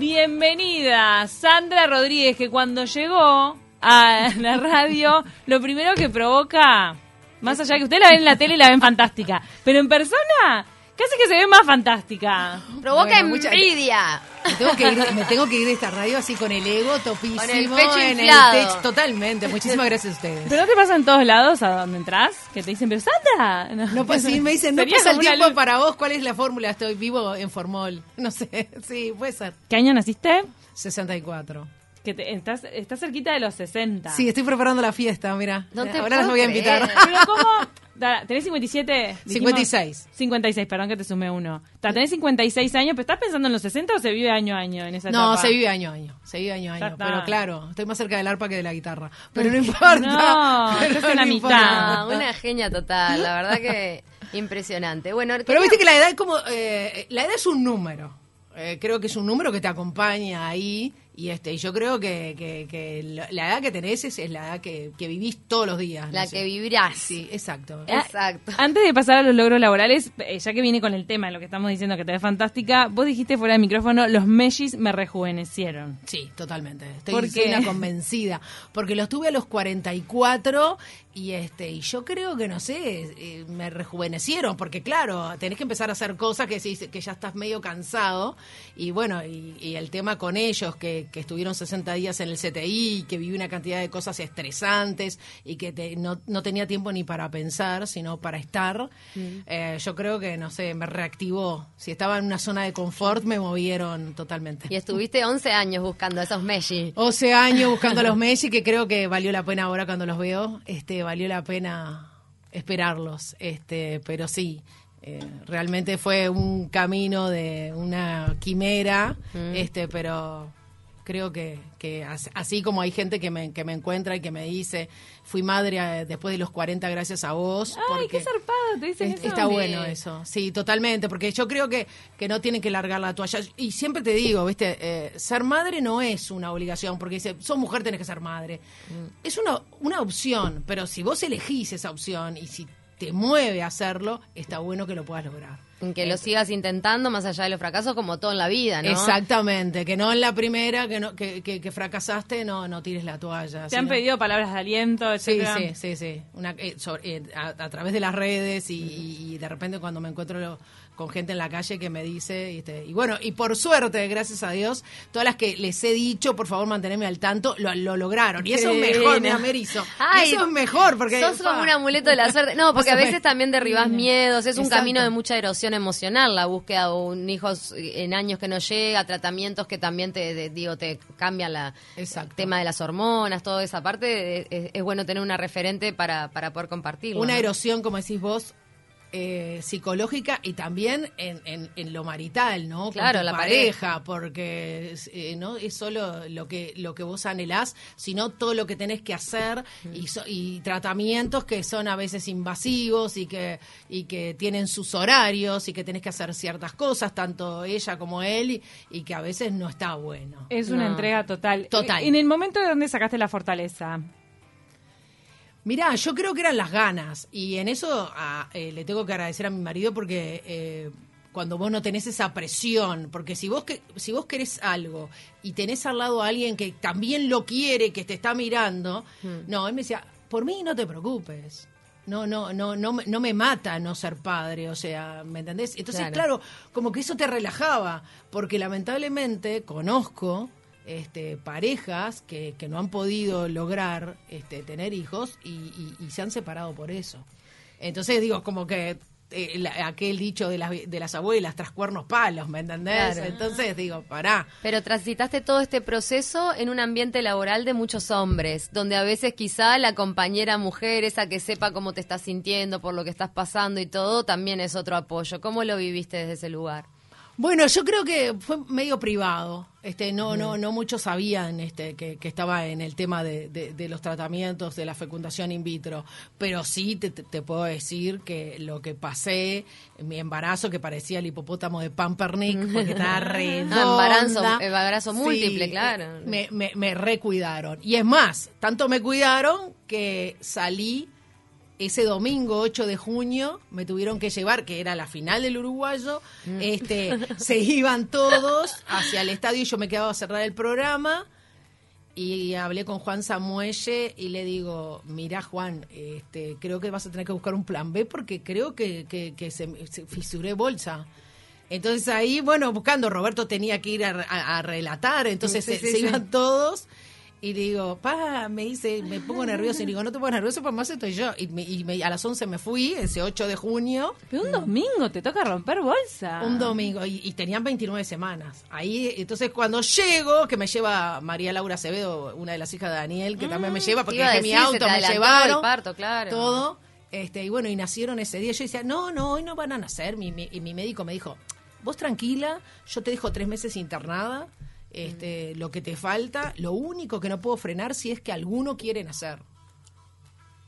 Bienvenida, Sandra Rodríguez, que cuando llegó a la radio, lo primero que provoca, más allá que usted la ven en la tele y la ven fantástica, pero en persona, casi que se ve más fantástica. Provoca Bueno, mucha- envidia. Me tengo, que ir, me tengo que ir de esta radio así con el ego topísimo. Con el pecho en inflado. el techo. Totalmente. Muchísimas gracias a ustedes. ¿Pero no te pasa en todos lados a donde entras? Que te dicen, pero Sandra. No, pues sí, me dicen, no Sería pasa el como una tiempo luz. para vos, ¿cuál es la fórmula? Estoy vivo en Formol. No sé, sí, puede ser. ¿Qué año naciste? 64. Que te- estás, estás cerquita de los 60. Sí, estoy preparando la fiesta, mira. No te Ahora las puedo voy a invitar. creer. Pero ¿cómo? ¿Tenés 57? dijimos? 56. 56, perdón que te sumé uno. Tenés 56 años, pero ¿estás pensando en los 60 o se vive año a año en esa No, etapa? se vive año a año. Se vive año a año. está. Pero claro, estoy más cerca del arpa que de la guitarra. Pero no importa. No, Pero la importa. mitad. Una genia total, la verdad que impresionante. Bueno, Pero viste que la edad es como. eh, la edad es un número. Eh, creo que es un número que te acompaña ahí. Y este y yo creo que, que- que la edad que tenés es, es la edad que, que vivís todos los días. la no sé. que vivirás. Sí, exacto. Ah, Exacto. Antes de pasar a los logros laborales, eh, ya que viene con el tema de lo que estamos diciendo que te ves fantástica, vos dijiste fuera del micrófono, los mellis me rejuvenecieron. Sí, totalmente. Estoy ¿Por soy qué? una convencida. Porque los tuve a los 44 y este y yo creo que, no sé, eh, me rejuvenecieron. Porque claro, tenés que empezar a hacer cosas que, sí- que ya estás medio cansado. Y bueno, y, y el tema con ellos, que, que estuvieron 60 días en el CTI, que viví una cantidad de cosas estresantes y que te- no, no tenía tiempo ni para pensar, sino para estar. eh, yo creo que, no sé, me reactivó. Si estaba en una zona de confort, me movieron totalmente. Y estuviste 11 años buscando esos Messi. 11 años buscando a los Messi, que creo que valió la pena ahora cuando los veo, este, valió la pena esperarlos, este, pero sí, eh, realmente fue un camino de una quimera, este, pero creo que, que as- así como hay gente que me, que me encuentra y que me dice, fui madre eh, después de los 40 gracias a vos. Ay, qué zarpado, te dicen es- eso. Está bueno eso, sí, totalmente, porque yo creo que, que no tienen que largar la toalla. Y siempre te digo, viste, eh, ser madre no es una obligación, porque dice, sos mujer, tenés que ser madre. Mm. Es una, una opción, pero si vos elegís esa opción y si te mueve a hacerlo, está bueno que lo puedas lograr. Que lo sigas intentando más allá de los fracasos como todo en la vida, ¿no? Exactamente, que no en la primera que, no, que, que, que fracasaste, no, no tires la toalla. Te han pedido palabras de aliento, Sí, etcétera. sí, sí, sí. Una, eh, sobre- eh, a, a través de las redes y, y- y de repente cuando me encuentro lo- con gente en la calle que me dice, este, y bueno, y por suerte, gracias a Dios, todas las que les he dicho, por favor, mantenerme al tanto, lo, lo lograron. Y eso es mejor, divina. mira, Merizo. Ay, Y eso es mejor, porque... Sos como un amuleto de la suerte. No, porque a veces también derribás miedos. Es un Exacto. camino de mucha erosión emocional, la búsqueda de un hijo en años que no llega, tratamientos que también te, digo, te cambian la Exacto. tema de las hormonas, toda esa parte. Es, es bueno tener una referente para, para poder compartirlo. Una ¿no? erosión, como decís vos, eh, psicológica y también en, en- en lo marital, ¿no? Con Claro, tu la pareja, porque eh, no es solo lo que lo que vos anhelás, sino todo lo que tenés que hacer y, so- y tratamientos que son a veces invasivos y que y que tienen sus horarios y que tenés que hacer ciertas cosas, tanto ella como él, y, y que a veces no está bueno. Es una No. entrega total. Total. En el momento de donde sacaste la fortaleza, Mirá, yo creo que eran las ganas y en eso eh, le tengo que agradecer a mi marido porque eh, cuando vos no tenés esa presión, porque si vos que, si vos querés algo y tenés al lado a alguien que también lo quiere, que te está mirando, no, él me decía, por mí no te preocupes. No, no, no, no, me- no me mata no ser padre, o sea, ¿me entendés? Entonces, Claro. claro, como que eso te relajaba, porque lamentablemente conozco este, parejas que, que no han podido lograr este, tener hijos y, y- y se han separado por eso. Entonces digo, como que eh, la- aquel dicho de las, de las abuelas, tras cuernos palos, ¿me entendés? Claro. Entonces digo, pará. Pero transitaste todo este proceso en un ambiente laboral de muchos hombres, donde a veces quizá la compañera mujer, esa que sepa cómo te estás sintiendo, por lo que estás pasando y todo, también es otro apoyo. ¿Cómo lo viviste desde ese lugar? Bueno, yo creo que fue medio privado. Este, no, no, no muchos sabían este, que, que estaba en el tema de, de- de los tratamientos de la fecundación in vitro. Pero sí te, puedo decir que lo que pasé, mi embarazo que parecía el hipopótamo de Pampernick, porque estaba redonda. embarazo- embarazo múltiple, claro. Me, me, me recuidaron. Y es más, tanto me cuidaron que salí ese domingo 8 de junio me tuvieron que llevar, que era la final del uruguayo, Mm. este, se iban todos hacia el estadio y yo me quedaba a cerrar el programa y hablé con Juan Samuelle y le digo, mira Juan, este, creo que vas a tener que buscar un plan B porque creo que, que, que se, se fisuré bolsa. Entonces ahí, bueno, buscando, Roberto tenía que ir a, a- a relatar, entonces Sí, se, sí, se sí. iban todos y digo, pa, me dice, me pongo nervioso y digo, no te pongas nervioso, pues más estoy yo. Y, me- y me- a las 11 me fui, ese 8 de junio, Pero un domingo te toca romper bolsa. un domingo, y, y tenían 29 semanas. Ahí, entonces cuando llego, que me lleva María Laura Acevedo, una de las hijas de Daniel, que también me lleva, porque dejé mi auto, me llevaron, el parto, claro. todo. Este, y bueno, y nacieron ese día. Yo decía, no, no, hoy no van a nacer. Mi, mi- y mi médico me dijo, vos tranquila, yo te dejo tres meses internada. Este, lo que te falta, lo único que no puedo frenar si es que alguno quiere nacer.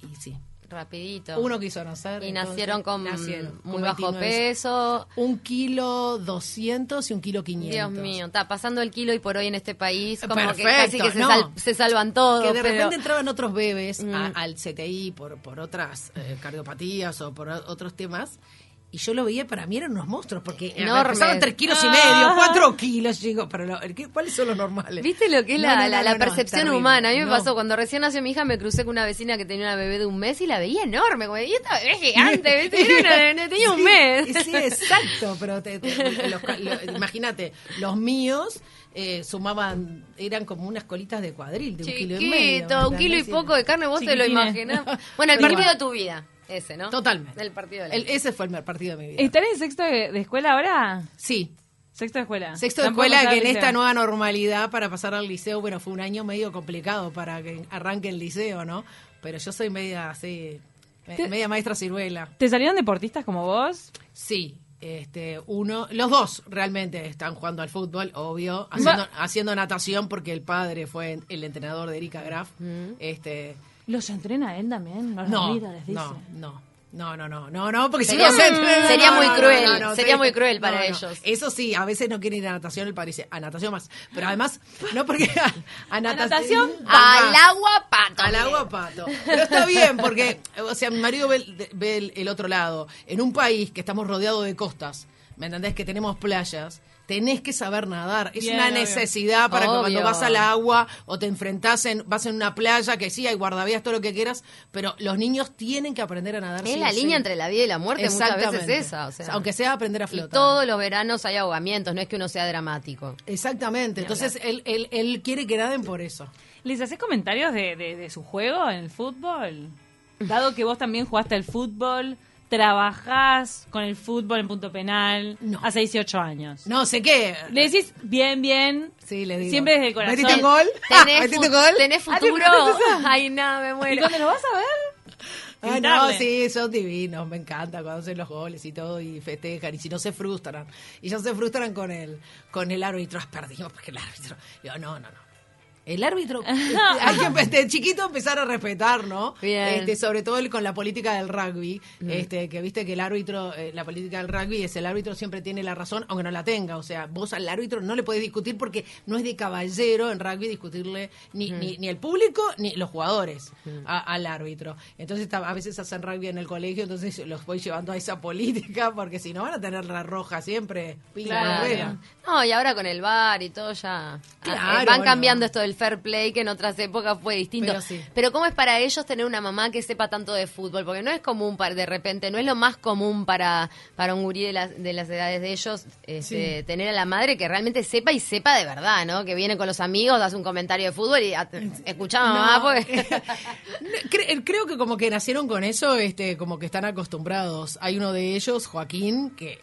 Y sí, Rapidito. uno quiso nacer. y entonces, nacieron con nacieron muy con bajo 29. peso. Un kilo doscientos y un kilo quinientos. Dios mío, está pasando el kilo y por hoy en este país, como que casi que se, no. sal- se salvan todos. que de pero- repente entraban otros bebés a- Mm. al CTI por, por otras eh, cardiopatías o por otros temas. Y yo lo veía, para mí eran unos monstruos, porque pesaban tres kilos y medio, cuatro kilos, digo, pero lo- ¿qué- ¿cuáles son los normales? ¿Viste lo que es No, la, no, percepción humana? A mí me pasó cuando recién nació mi hija, me crucé con una vecina que tenía una bebé de un mes y la veía enorme. Como, y esta bebé es gigante, ¿viste? Era una- tenía un mes. Sí, exacto, pero te- te- los ca- lo- imagínate, los míos eh, sumaban, eran como unas colitas de cuadril, de un kilo y medio. Un ¿me kilo y poco de carne, vos te lo imaginás. Bueno, el partido de tu vida, ese, ¿no? Totalmente. El partido de la El- ese fue el partido de mi vida. ¿Están en sexto de, de escuela ahora? Sí, Sexto de escuela. Sexto de escuela, que en esta nueva normalidad para pasar al liceo, bueno, fue un año medio complicado para que arranque el liceo, ¿no? Pero yo soy media así, media maestra ciruela. ¿Te salieron deportistas como vos? Sí, este, uno, los dos realmente están jugando al fútbol, obvio, haciendo, haciendo natación porque el padre fue el entrenador de Erika Graf. Este, ¿Los entrena él también? ¿Los no, mira, les dice? no, no. No, no, no, no, no, porque si Sería- no se entrena- sería no, muy no, no, cruel, no, no, sería muy cruel para No, no. ellos. Eso sí, a veces no quieren ir a natación, el padre dice, a natación más. Pero además, no porque a, a natación... natación, Al agua, pato. Al agua, pato. Pero está bien, porque, o sea, mi marido ve, el- ve el, el otro lado. En un país que estamos rodeados de costas, ¿me entendés? Que tenemos playas. Tenés que saber nadar. Es Bien, una obvio. necesidad para que cuando vas al agua o te enfrentás en, vas en una playa que sí hay guardavías, todo lo que quieras, pero los niños tienen que aprender a nadar. Es sí la sí. línea entre la vida y la muerte muchas veces Exactamente. esa. O sea. Aunque sea aprender a y flotar. todos los veranos hay ahogamientos, no es que uno sea dramático. Exactamente. Entonces él, él, él quiere que naden por eso. ¿Les haces comentarios de, de- de su juego en el fútbol? Dado que vos también jugaste al fútbol, trabajás con el fútbol en punto penal No. hace 18 años. No sé qué. Le decís bien, bien. Sí, le digo. Siempre desde el corazón. ¿Metiste un gol? ¿Tenés, ¿Metiste fu- un gol? ¿tenés Ah, ¿te futuro? Ay, no, me ¿Y muero. cuando lo vas a ver? Ah, no, sí, son divinos, me encanta cuando hacen los goles y todo y festejan y si no se frustran. Y ya se frustran con el con el árbitro, "Ah, perdimos porque el árbitro. Yo, no, no, no. El árbitro, hay que empe- de chiquito empezar a respetar, ¿no? Bien. Este, sobre todo el- con la política del rugby, este, que viste que el árbitro, eh, la política del rugby es el árbitro siempre tiene la razón, aunque no la tenga. O sea, vos al árbitro no le podés discutir porque no es de caballero en rugby discutirle ni, ni, ni el público ni los jugadores a- al árbitro. Entonces a veces hacen rugby en el colegio, entonces los voy llevando a esa política porque si no van a tener la roja siempre. Claro. No, y ahora con el bar y todo ya. Claro, ah, eh, van bueno. cambiando esto del fair play, que en otras épocas fue distinto. Pero sí. Pero ¿cómo es para ellos tener una mamá que sepa tanto de fútbol? Porque no es común para, de repente, no es lo más común para, para un gurí de las, de las edades de ellos este, tener a la madre que realmente sepa y sepa de verdad, ¿no? Que viene con los amigos, hace un comentario de fútbol y escuchá mamá, No. Cre- creo que como que nacieron con eso, este, como que están acostumbrados. Hay uno de ellos, Joaquín, que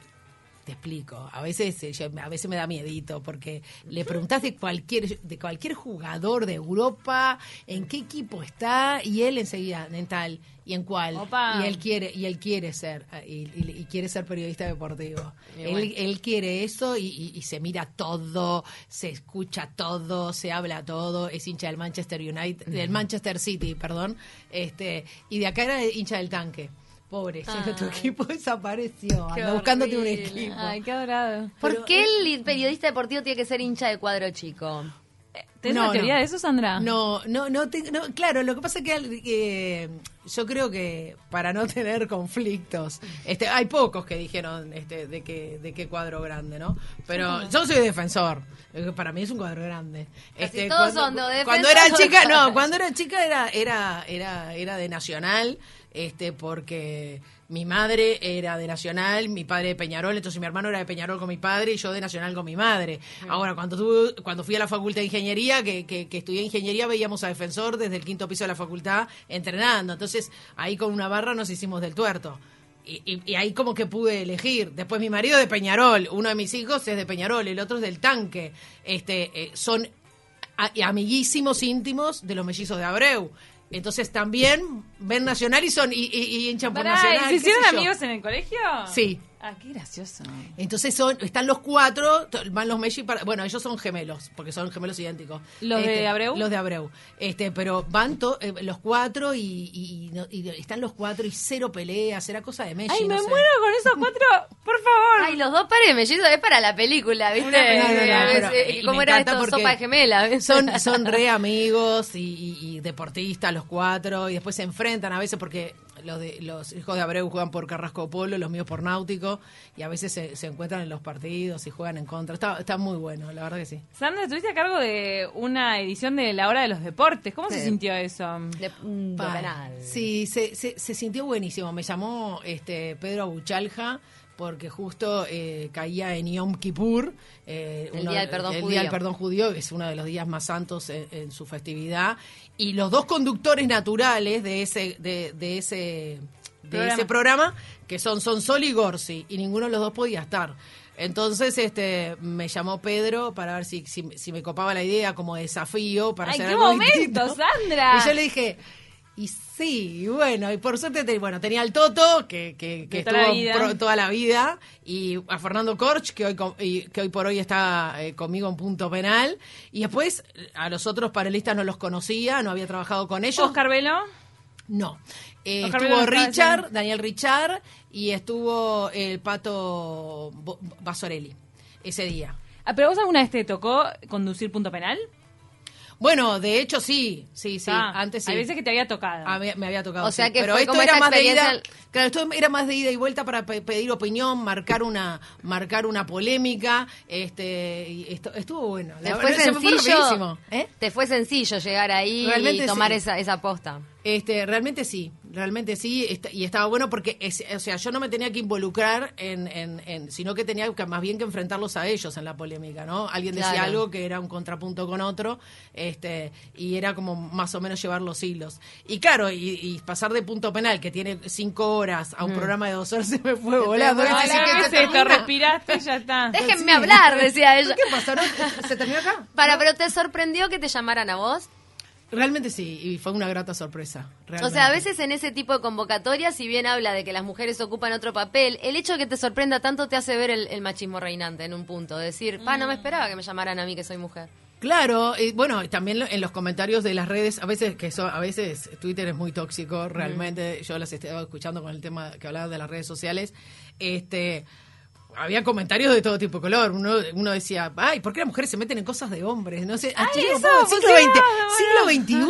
te explico. A veces, eh, yo- a veces me da miedito porque le preguntás de cualquier, de cualquier jugador de Europa, en qué equipo está y él enseguida en tal y en cuál. Opa. Y él quiere y él quiere ser eh, y, y- y quiere ser periodista deportivo. Él, bueno. él quiere eso y, y- y se mira todo, se escucha todo, se habla todo, es hincha del Manchester United, del Manchester City, perdón, este, y de acá era hincha del tanque. Pobre, Ay. tu equipo desapareció, Qué anda buscándote un equipo. Ay, qué adorado. ¿Por Pero- qué el periodista deportivo tiene que ser hincha de cuadro chico? ¿Tenés No, una teoría no. de eso, Sandra? No, no, no, te- no, claro, lo que pasa es que eh, yo creo que para no tener conflictos, este, hay pocos que dijeron este, de qué de qué cuadro grande, ¿no? Pero yo soy defensor, eh, para mí es un cuadro grande. Este, Casi todos son de defensor Cuando era chica, no, cuando era chica era era era era de Nacional, este, porque mi madre era de Nacional, mi padre de Peñarol, entonces mi hermano era de Peñarol con mi padre y yo de Nacional con mi madre. Ahora, cuando tuve, cuando fui a la facultad de ingeniería, que, que, que estudié ingeniería, veíamos a Defensor desde el quinto piso de la facultad entrenando. Entonces, ahí con una barra nos hicimos del tuerto. Y, y- y ahí como que pude elegir. Después mi marido de Peñarol, uno de mis hijos es de Peñarol, el otro es del tanque. Este, eh, son a- amiguísimos íntimos de los mellizos de Abreu. Entonces también ven Nacional y son y, y, y hinchan por Pará, ¿y Nacional. ¿Se hicieron amigos en el colegio? Sí. Ah, qué gracioso. Entonces son, están los cuatro, van los Messi para, bueno, ellos son gemelos, porque son gemelos idénticos. ¿Los de Este, Abreu? Los de Abreu. Este, pero van to- eh, los cuatro y, y- y no- y están los cuatro y cero peleas, era cosa de Messi. Ay, no me sé. muero con esos cuatro. Por favor. Ay, los dos pares mellizos es para la película, ¿viste? Una película, Eh, pero- y ¿Cómo era esto? Sopa de gemela. Son, son re amigos y, y- y deportistas los cuatro y después se enfrentan a veces porque los de los hijos de Abreu juegan por Carrasco Polo, los míos por Náutico y a veces se, se encuentran en los partidos y juegan en contra. Está, está muy bueno, la verdad que sí. Sandra, estuviste a cargo de una edición de La Hora de los Deportes. ¿Cómo se sintió eso? De penal. Sí, se, se, se sintió buenísimo. Me llamó este Pedro Abuchalja porque justo eh, caía en Yom Kippur. eh, El uno- Día del Perdón el Judío. Día del Perdón Judío, que es uno de los días más santos en, en su festividad. Y los dos conductores naturales de ese, de, de ese, de Programa. ese programa, que son Sonsol y Gorsi, y ninguno de los dos podía estar. Entonces este me llamó Pedro para ver si, si, si me copaba la idea como desafío para ¡Ay, hacer qué algo momento, distinto. Sandra! Y yo le dije, y sí, bueno, y por suerte, te- bueno, tenía al Toto, que, que, que De toda la estuvo pro- toda la vida, y a Fernando Korch, que hoy, y- que hoy por hoy está eh, conmigo en punto penal, y después a los otros panelistas no los conocía, no había trabajado con ellos. Oscar Velo. No. Eh, Oscar estuvo Richard, Daniel Richard, y estuvo el pato Basorelli ese día. Ah, ¿Pero vos alguna vez te tocó conducir punto penal? Bueno, de hecho sí, sí, sí, Ah, antes sí. Hay veces que te había tocado. Ah, me, me había tocado. O sea sí. que pero fue esto como era más de ida, claro, esto era más de ida y vuelta para pe- pedir opinión, marcar una, marcar una polémica, este, y esto, estuvo bueno. Te fue verdad, se me fue sencillo, ¿eh? te fue sencillo llegar ahí Realmente y tomar sí. esa, esa posta. Este, realmente sí, realmente sí, y estaba bueno porque, es- o sea, yo no me tenía que involucrar en, en, en- sino que tenía que, más bien que enfrentarlos a ellos en la polémica, ¿no? Alguien decía Claro. algo que era un contrapunto con otro, este, y era como más o menos llevar los hilos. Y claro, y, y pasar de punto penal, que tiene cinco horas, a un programa de dos horas, se me fue volando. Así ¿Qué que se termina. Respiraste y ya está. Déjenme hablar, decía ella. ¿Qué pasó? no? ¿Se terminó acá? Para, pero ¿te sorprendió que te llamaran a vos? Realmente sí, y fue una grata sorpresa. O sea, a veces en ese tipo de convocatorias, si bien habla de que las mujeres ocupan otro papel, el hecho de que te sorprenda tanto te hace ver el, el machismo reinante en un punto. Decir, pa, no me esperaba que me llamaran a mí que soy mujer. Claro, y bueno, y también lo- en los comentarios de las redes, a veces que son, a veces Twitter es muy tóxico, realmente, yo las estaba escuchando con el tema que hablaba de las redes sociales, este había comentarios de todo tipo de color. Uno, uno decía, ay, ¿por qué las mujeres se meten en cosas de hombres? No sé, ah, Ay, chico, eso, vamos, siglo, pues, XX, sí, siglo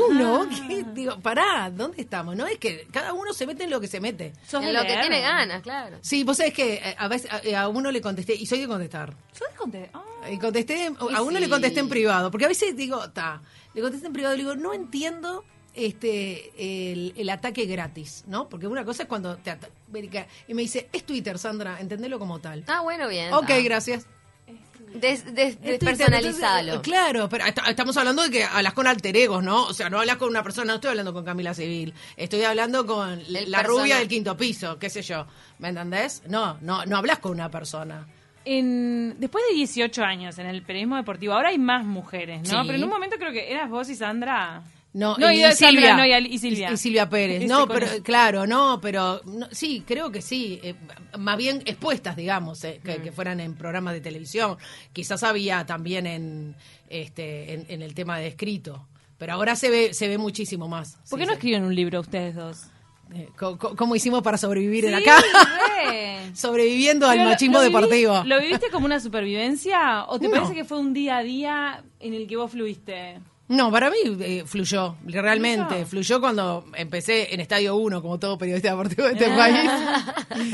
XXI, ¿qué? Digo, pará, ¿dónde estamos? No es que cada uno se mete en lo que se mete. ¿Sos de En lo que tiene ganas, claro. Sí, vos sabés que eh, a veces a, a uno le contesté, y soy de contestar. ¿Sos de conte- Ah. Y contesté, Y a uno sí. le contesté en privado, porque a veces digo, ta, le contesté en privado y le digo, no entiendo este el, el ataque gratis, ¿no? Porque una cosa es cuando te ata- y me dice, es Twitter, Sandra, entendelo como tal. Ah, bueno, bien. ok, Ah. gracias. Des- des- Es Twitter, despersonalizalo. entonces, claro, pero est- estamos hablando de que hablas con alter egos, ¿no? O sea, no hablas con una persona, no estoy hablando con Camila Civil, estoy hablando con El la persona- rubia del quinto piso, qué sé yo, ¿me entendés? No, no, no hablas con una persona. En, después de 18 años en el periodismo deportivo, ahora hay más mujeres, ¿no? Sí. Pero en un momento creo que eras vos y Sandra. No, No, y, Silvia. no, y Silvia. Y, Silvia Pérez. No, pero claro, no, pero no, sí, creo que sí. eh, más bien expuestas, digamos, eh, Mm. que, que fueran en programas de televisión. Quizás había también en este en, en el tema de escrito. Pero ahora se ve se ve muchísimo más. ¿Por Sí, qué no sí. escriben un libro ustedes dos? Eh, ¿Cómo hicimos para sobrevivir en acá? re. Sobreviviendo al lo- machismo lo viví- deportivo. ¿Lo viviste como una supervivencia o te parece que fue un día a día en el que vos fluiste? No, para mí eh, fluyó, realmente. ¿Fluyó? Fluyó cuando empecé en Estadio 1, como todo periodista deportivo de este país.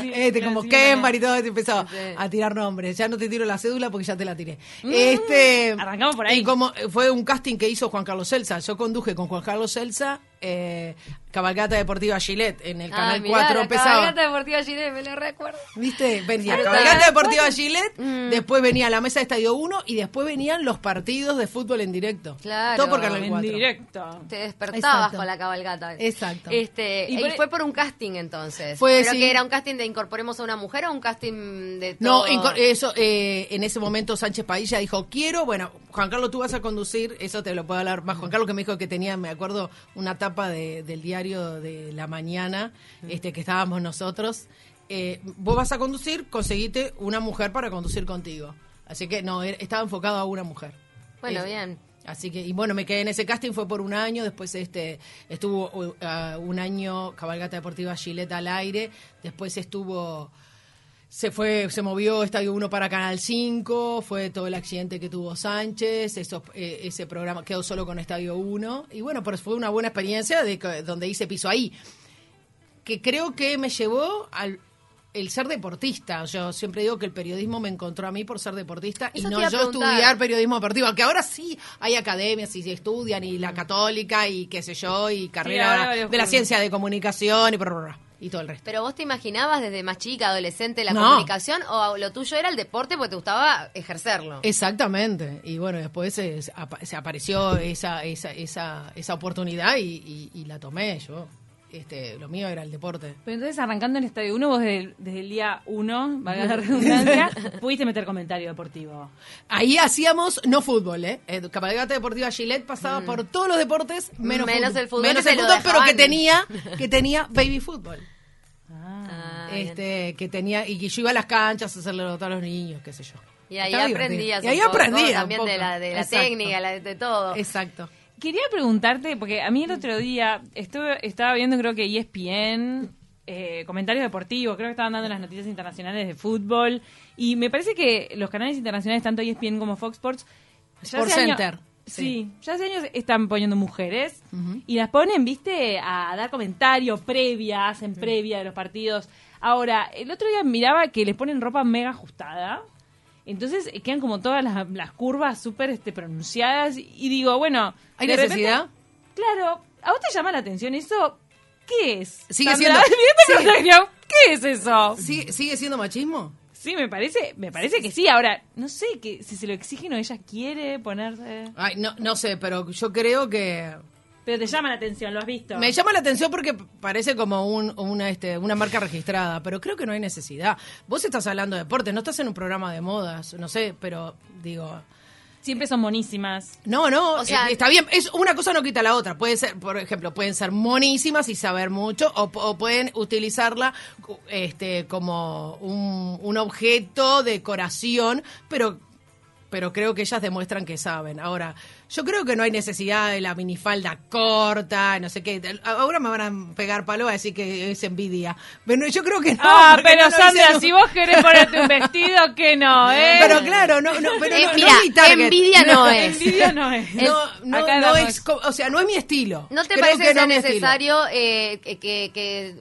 Sí, este, como sí, Kembar y todo, este empezó Sí. a tirar nombres. Ya no te tiro la cédula porque ya te la tiré. este, Mm, arrancamos por ahí. Y como fue un casting que hizo Juan Carlos Celsa. Yo conduje con Juan Carlos Celsa eh, Cabalgata Deportiva Gillette en el Ah, Canal mirá, 4. la Empezaba. cabalgata deportiva Gillette, me lo recuerdo. ¿Viste? Venía. Cabalgata Deportiva Gillette, Mm. después venía la mesa de Estadio 1 y después venían los partidos de fútbol en directo. Claro. Todo por Canal En 4. directo. Te despertabas Exacto. con la cabalgata. Exacto. Este, Y y, por- fue por un casting entonces. Fue, ¿Pero sí. que era un casting de incorporemos a una mujer o un casting de No, todo? inco- eso, eh, en ese momento Sánchez Padilla dijo, quiero, bueno, Juan Carlos, tú vas a conducir, eso te lo puedo hablar más. Juan Carlos que me dijo que tenía, me acuerdo, una tapa de- del diario de la mañana, este que estábamos nosotros. Eh, vos vas a conducir, conseguite una mujer para conducir contigo. Así que no, estaba enfocado a una mujer. Bueno, Es- bien. Así que, y bueno, me quedé en ese casting, fue por un año, después este estuvo uh, un año Cabalgata Deportiva Gillette al aire, después estuvo, se fue, se movió Estadio 1 para Canal 5, fue todo el accidente que tuvo Sánchez, eso, eh, ese programa quedó solo con Estadio 1, y bueno, pero fue una buena experiencia de que- donde hice piso ahí, que creo que me llevó al el ser deportista. Yo siempre digo que el periodismo me encontró a mí por ser deportista Eso y no yo estudiar periodismo deportivo, que ahora sí hay academias y se estudian y la católica y qué sé yo y carrera de la ciencia de comunicación y, brr, y todo el resto. ¿Pero vos te imaginabas desde más chica, adolescente, la No. comunicación o lo tuyo era el deporte porque te gustaba ejercerlo? Exactamente. Y bueno, después se, se apa- se apareció esa, esa, esa, esa oportunidad y, y- y la tomé yo. Este, lo mío era el deporte. Pero entonces arrancando en Estadio 1, vos desde, el- desde el día 1, valga la redundancia, pudiste meter comentario deportivo. Ahí hacíamos no fútbol, ¿eh? Eh, Cabalgata Deportiva Gillette pasaba por todos los deportes menos, Mm. Menos el fútbol, Menos que el fútbol, pero que tenía, que tenía baby fútbol. Ah, bien. este, que tenía, y que yo iba a las canchas a hacerle notar a los niños, qué sé yo. y ahí Estaba aprendías Y ahí un poco, aprendía. también de la, de la técnica, la- de todo. Exacto. Quería preguntarte, porque a mí el otro día estuve, estaba viendo creo que ESPN, eh, comentarios deportivos, creo que estaban dando las noticias internacionales de fútbol, y me parece que los canales internacionales, tanto ESPN como Fox Sports, ya años- Center. Sí, ya hace años están poniendo mujeres y las ponen, viste, a dar comentarios previa, hacen previa de los partidos. Ahora, el otro día miraba que les ponen ropa mega ajustada. Entonces eh, quedan como todas las, las curvas súper este, pronunciadas. Y digo, bueno. ¿Hay repente- necesidad? claro. ¿A vos te llama la atención eso? ¿Qué es? Sigue Sandra? siendo- sí. ¿Qué es eso? ¿Sigue, ¿Sigue siendo machismo? Sí, me parece, me parece que sí. Ahora, no sé que si se lo exigen o ella quiere ponerse. Ay, no, no sé, pero yo creo que Pero te llama la atención, ¿lo has visto? Me llama la atención porque parece como un, una, este, una marca registrada, pero creo que no hay necesidad. Vos estás hablando de deporte, no estás en un programa de modas, no sé, pero digo... Siempre son monísimas. No, no, O sea- eh, está bien, es una cosa no quita la otra. Puede ser, por ejemplo, pueden ser monísimas y saber mucho, o, o pueden utilizarla este, como un, un objeto, decoración, pero pero creo que ellas demuestran que saben. Ahora, yo creo que no hay necesidad de la minifalda corta, no sé qué. Ahora me van a pegar palo a decir que es envidia. Pero yo creo que no. ah, pero no Sandra, si vos querés ponerte un vestido, que no, ¿eh? Pero claro, no, no, pero Eh, no, no mira, es mi target. envidia no es. Envidia no es. No, es, o sea, no es mi estilo. ¿No te Creo parece que que sea necesario eh, que, que- que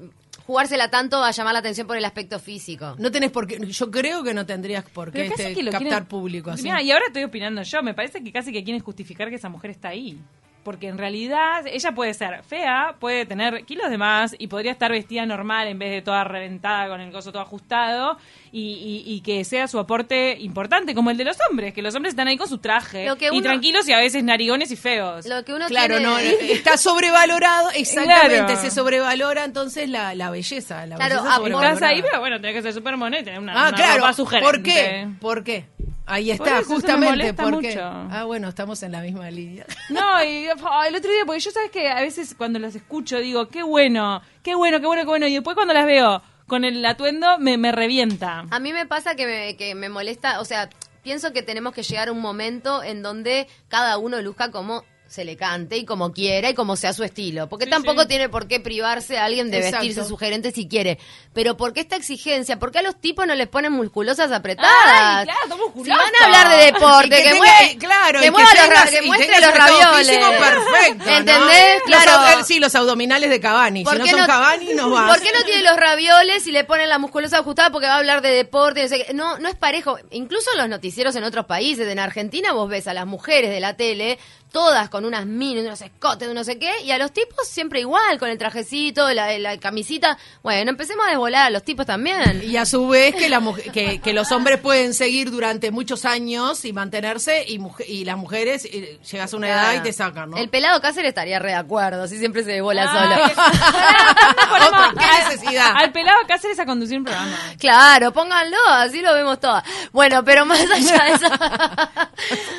jugársela tanto a llamar la atención por el aspecto físico? No tenés por qué, yo creo que no tendrías por qué este, que lo captar quieren- público así. Mirá, y ahora estoy opinando yo. Me parece que casi que quieren justificar que esa mujer está ahí. Porque en realidad ella puede ser fea, puede tener kilos de más y podría estar vestida normal en vez de toda reventada con el coso todo ajustado y, y- y que sea su aporte importante como el de los hombres, que los hombres están ahí con su traje Lo que y tranquilos y a veces narigones y feos. Lo que uno Claro, tiene no, está sobrevalorado, exactamente, Claro. se sobrevalora entonces la, la belleza. La Claro, belleza ah, Estás ahí, pero bueno, tenés que ser súper mono y tener una, Ah, una claro. ropa sugerente. ¿Por qué? ¿Por qué? Ahí está, eso, justamente. molesta ¿por qué? mucho. Ah, bueno, estamos en la misma línea. No, y oh, el otro día, porque yo sabes que a veces cuando los escucho digo, qué bueno, qué bueno, qué bueno, qué bueno, y después cuando las veo con el atuendo me, me revienta. A mí me pasa que me, que me molesta, o sea, pienso que tenemos que llegar a un momento en donde cada uno luzca como se le cante y como quiera y como sea su estilo. Porque tampoco tiene por qué privarse a alguien de Exacto. vestirse sugerente si quiere. Pero ¿por qué esta exigencia? ¿Por qué a los tipos no les ponen musculosas apretadas? Ay, claro, si van a hablar de deporte, que que, tenga- mueve- claro, que y mueva los que muestre los ravioles. perfecto, ¿no? ¿Entendés? Los Claro. ab- sí, los abdominales de Cavani. Si ¿Por no son no- Cavani, no vas. ¿Por qué no tiene los ravioles y le ponen la musculosa ajustada porque va a hablar de deporte? No, sé qué? no, no es parejo. Incluso en los noticieros en otros países, en Argentina, vos ves a las mujeres de la tele, todas con unas minis, unos escotes, de no sé qué, y a los tipos siempre igual, con el trajecito, la, la camisita. Bueno, empecemos a desvolar a los tipos también. Y a su vez que, la mujer- que, que los hombres pueden seguir durante muchos años y mantenerse y, las mujeres llegas a una edad y te sacan, ¿no? El pelado Cáceres estaría re de acuerdo, si siempre se desbola Ay, solo. Otra, ¿qué al- necesidad? Al pelado Cáceres a conducir un programa. Claro, pónganlo, así lo vemos todas. Bueno, pero más allá de eso.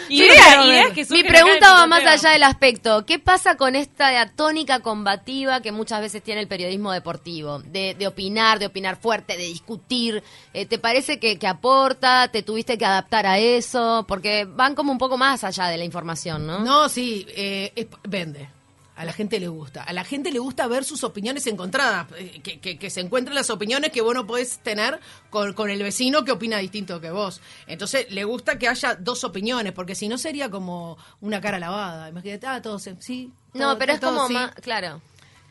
Ideas, Mi- ideas que Mi pregunta acá va más allá del aspecto. ¿Qué pasa con esta tónica combativa que muchas veces tiene el periodismo deportivo? De, de opinar, de opinar fuerte, de discutir. Eh, ¿Te parece que, que aporta? ¿Te tuviste que adaptar a eso? Porque van como un poco más allá de la información, ¿no? No, sí, eh, es- vende. A la gente le gusta. A la gente le gusta ver sus opiniones encontradas. eh, Que, que- que se encuentren las opiniones que vos no podés tener con, con el vecino que opina distinto que vos. Entonces, le gusta que haya dos opiniones, porque si no sería como una cara lavada. Imagínate, ah, todos, sí. No, todo- pero es todo como sí. más, claro.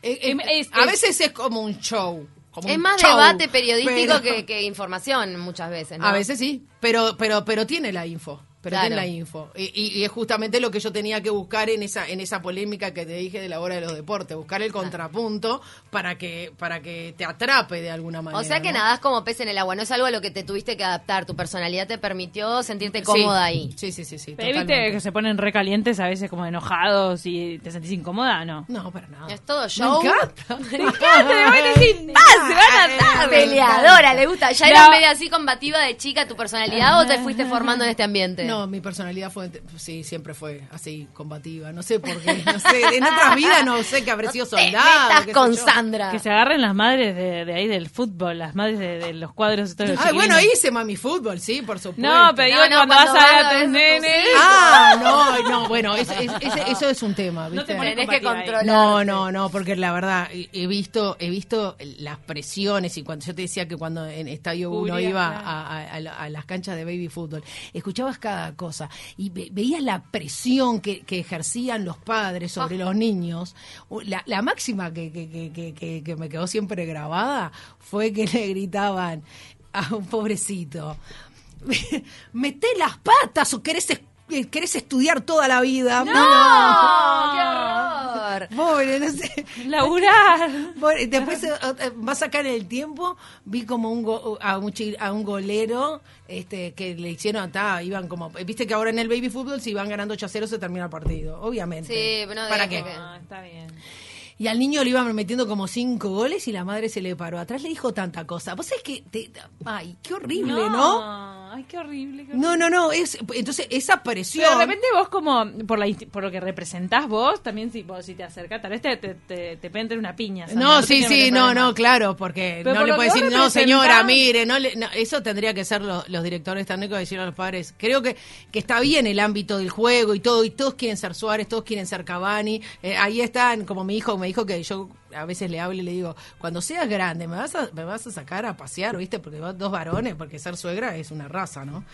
Eh, eh, Em- es- a es- veces es como un show. como Es un más show, debate periodístico pero- que, que información muchas veces, ¿no? A veces sí, pero, pero, pero tiene la info. Pero Claro. la info. Y, y- y es justamente lo que yo tenía que buscar en esa, en esa polémica que te dije de la hora de los deportes, buscar el contrapunto para que, para que te atrape de alguna manera. O sea que ¿no? nadás como pez en el agua, no es algo a lo que te tuviste que adaptar, tu personalidad te permitió sentirte Sí. cómoda ahí. Sí, sí, sí, sí. Pero viste que se ponen recalientes a veces como enojados y te sentís incómoda, ¿no? No, para nada. Es todo Me show. encanta. Me encanta, se van a dar. Peleadora, le gusta. ¿Ya No. eras media así combativa de chica tu personalidad o te fuiste formando en este ambiente? No, mi personalidad fue, sí, siempre fue así, combativa. No sé por qué, no sé. En otras vidas no sé que habré sido Te soldado. sé con yo. Sandra. Que se agarren las madres de, de ahí del fútbol, las madres de, de los cuadros y todo Ay, bueno, hice mami fútbol, sí, por supuesto. No, pero digo No, no, cuando, vas cuando a ver a ver tus a tus nenes. Ah, no, no, bueno, es- es- ese- eso es un tema, No te ¿viste? Tenés que controlar. No, no, no, porque la verdad he visto, he visto las presiones y cuando yo te decía que cuando en Estadio 1 Cubría, iba a, a- a la- a las canchas de baby fútbol, escuchabas cada cosa y ve- veías la presión que, que ejercían los padres sobre los niños. La, la máxima que, que, me quedó siempre grabada fue que le gritaban a un pobrecito, mete las patas o querés, eh, querés estudiar toda la vida. ¡No! ¡Qué horror! Pobre, no sé. Laburar. Pobre, después, eh, eh, más acá en el tiempo, vi como un go- a, un chi- a un golero este que le hicieron, ta, iban como, viste que ahora en el baby fútbol si van ganando 8 a 0 se termina el partido, obviamente. Sí, pero no ¿Para qué? que- Ah, está bien. Y al niño le iban metiendo como cinco goles y la madre se le paró atrás, le dijo tanta cosa. Vos sabés que, te- ay, qué horrible, ¿no? Ay, qué horrible. qué No, no, no, es, entonces esa presión... Pero de repente vos como, por, la, por lo que representás vos, también si, vos, si te acercás, tal vez te, te, te, entrar una piña. Sandra, No, sí, sí, no, no, claro, porque Pero no por le lo puede que decir, no, señora, mire, no le- no, eso tendría que ser lo- los directores técnicos decirle a los padres. Creo que, que está bien el ámbito del juego y todo, y todos quieren ser Suárez, todos quieren ser Cavani. Eh, ahí están, como mi hijo me dijo que yo a veces le hablo y le digo, cuando seas grande, me vas a, me vas a sacar a pasear, ¿viste? Porque vos dos varones, porque ser suegra es una raza, ¿no?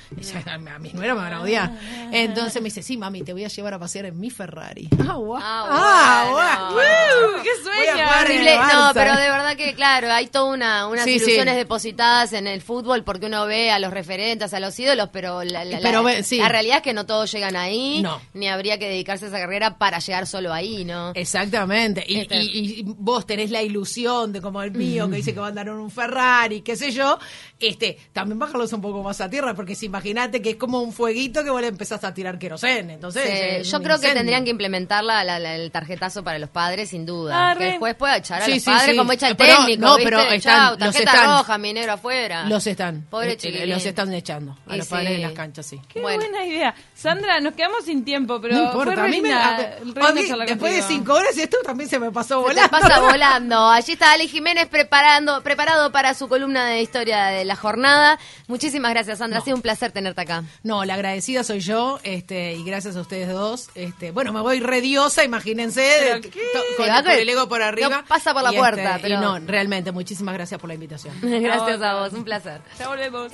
A mis nueras me van a odiar. Entonces me dice, sí, mami, te voy a llevar a pasear en mi Ferrari. Ah, guau. Ah, Ah. Uh, ¡Qué sueño! Horrible. No, pero de verdad que, claro, hay toda una, unas Sí, sí. ilusiones depositadas en el fútbol porque uno ve a los referentes, a los ídolos, pero la, la- Pero la- ve- sí. la realidad es que no todos llegan ahí, No. ni habría que dedicarse a esa carrera para llegar solo ahí, ¿no? Exactamente. Y, Este. y- y vos tenés la ilusión de como el mío, que dice que va a andar en un Ferrari, qué sé yo, este, también bájalos un poco más a tierra, porque si imagínate que es como un fueguito que vos le empezás a tirar querosén. Entonces, Sí, es yo creo que tendrían que implementar la- la- la- el tarjetazo para los padres, sin duda. Ah, que juez pueda echar a Sí, los sí, padres sí. como echa el Pero, técnico. no, ¿viste? pero están- Chau, los están- roja, mi negro afuera. Los están. Pobre Eh, eh, chiquilín. Los están echando a Y los padres sí. en las canchas, sí. Qué Bueno. buena idea. Sandra, nos quedamos sin tiempo, pero no fue importa, re a mí me, linda- a- re a linda mí, charlar después de cinco horas y esto también se me pasó volando. Pasa pasa volando. Allí está Ali Jiménez preparando, preparado para su columna de historia de la jornada. Muchísimas gracias, Sandra. Ha sido un placer tenerte acá. No, la agradecida soy yo, este, y gracias a ustedes dos. Este, bueno, me voy rediosa, imagínense, de- con, el- con con- el ego por arriba. no pasa por la Y, puerta, y pero- no, realmente, muchísimas gracias por la invitación. Gracias a vos, un placer. Ya volvemos.